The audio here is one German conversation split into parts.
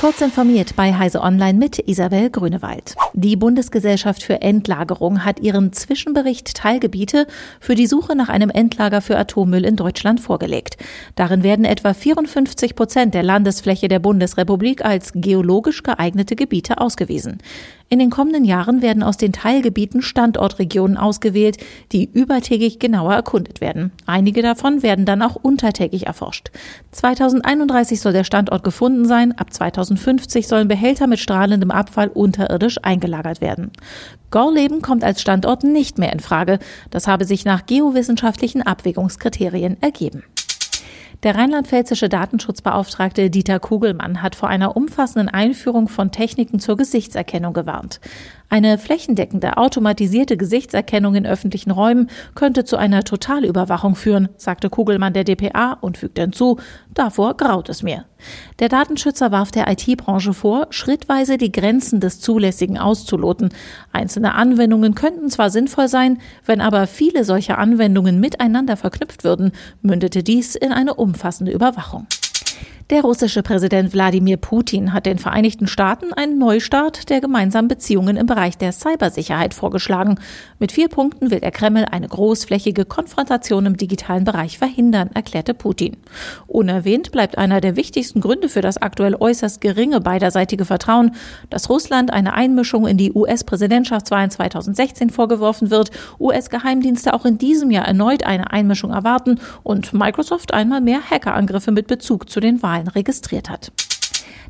Kurz informiert bei Heise Online mit Isabel Grünewald. Die Bundesgesellschaft für Endlagerung hat ihren Zwischenbericht Teilgebiete für die Suche nach einem Endlager für Atommüll in Deutschland vorgelegt. Darin werden etwa 54 Prozent der Landesfläche der Bundesrepublik als geologisch geeignete Gebiete ausgewiesen. In den kommenden Jahren werden aus den Teilgebieten Standortregionen ausgewählt, die übertägig genauer erkundet werden. Einige davon werden dann auch untertägig erforscht. 2031 soll der Standort gefunden sein, ab 2050 sollen Behälter mit strahlendem Abfall unterirdisch eingelagert werden. Gorleben kommt als Standort nicht mehr in Frage. Das habe sich nach geowissenschaftlichen Abwägungskriterien ergeben. Der rheinland-pfälzische Datenschutzbeauftragte Dieter Kugelmann hat vor einer umfassenden Einführung von Techniken zur Gesichtserkennung gewarnt. Eine flächendeckende automatisierte Gesichtserkennung in öffentlichen Räumen könnte zu einer Totalüberwachung führen, sagte Kugelmann der DPA und fügte hinzu, davor graut es mir. Der Datenschützer warf der IT-Branche vor, schrittweise die Grenzen des Zulässigen auszuloten. Einzelne Anwendungen könnten zwar sinnvoll sein, wenn aber viele solcher Anwendungen miteinander verknüpft würden, mündete dies in eine umfassende Überwachung. Der russische Präsident Wladimir Putin hat den Vereinigten Staaten einen Neustart der gemeinsamen Beziehungen im Bereich der Cybersicherheit vorgeschlagen. Mit vier Punkten will der Kreml eine großflächige Konfrontation im digitalen Bereich verhindern, erklärte Putin. Unerwähnt bleibt einer der wichtigsten Gründe für das aktuell äußerst geringe beiderseitige Vertrauen, dass Russland eine Einmischung in die US-Präsidentschaftswahlen 2016 vorgeworfen wird, US-Geheimdienste auch in diesem Jahr erneut eine Einmischung erwarten und Microsoft einmal mehr Hackerangriffe mit Bezug zu den Wahlen registriert hat.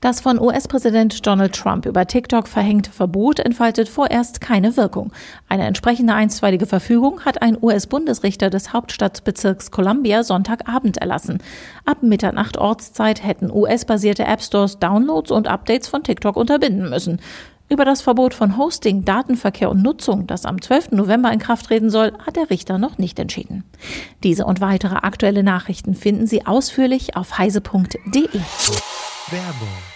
Das von US-Präsident Donald Trump über TikTok verhängte Verbot entfaltet vorerst keine Wirkung. Eine entsprechende einstweilige Verfügung hat ein US-Bundesrichter des Hauptstadtbezirks Columbia Sonntagabend erlassen. Ab Mitternacht Ortszeit hätten US-basierte App Stores Downloads und Updates von TikTok unterbinden müssen. Über das Verbot von Hosting, Datenverkehr und Nutzung, das am 12. November in Kraft treten soll, hat der Richter noch nicht entschieden. Diese und weitere aktuelle Nachrichten finden Sie ausführlich auf heise.de. Werbung.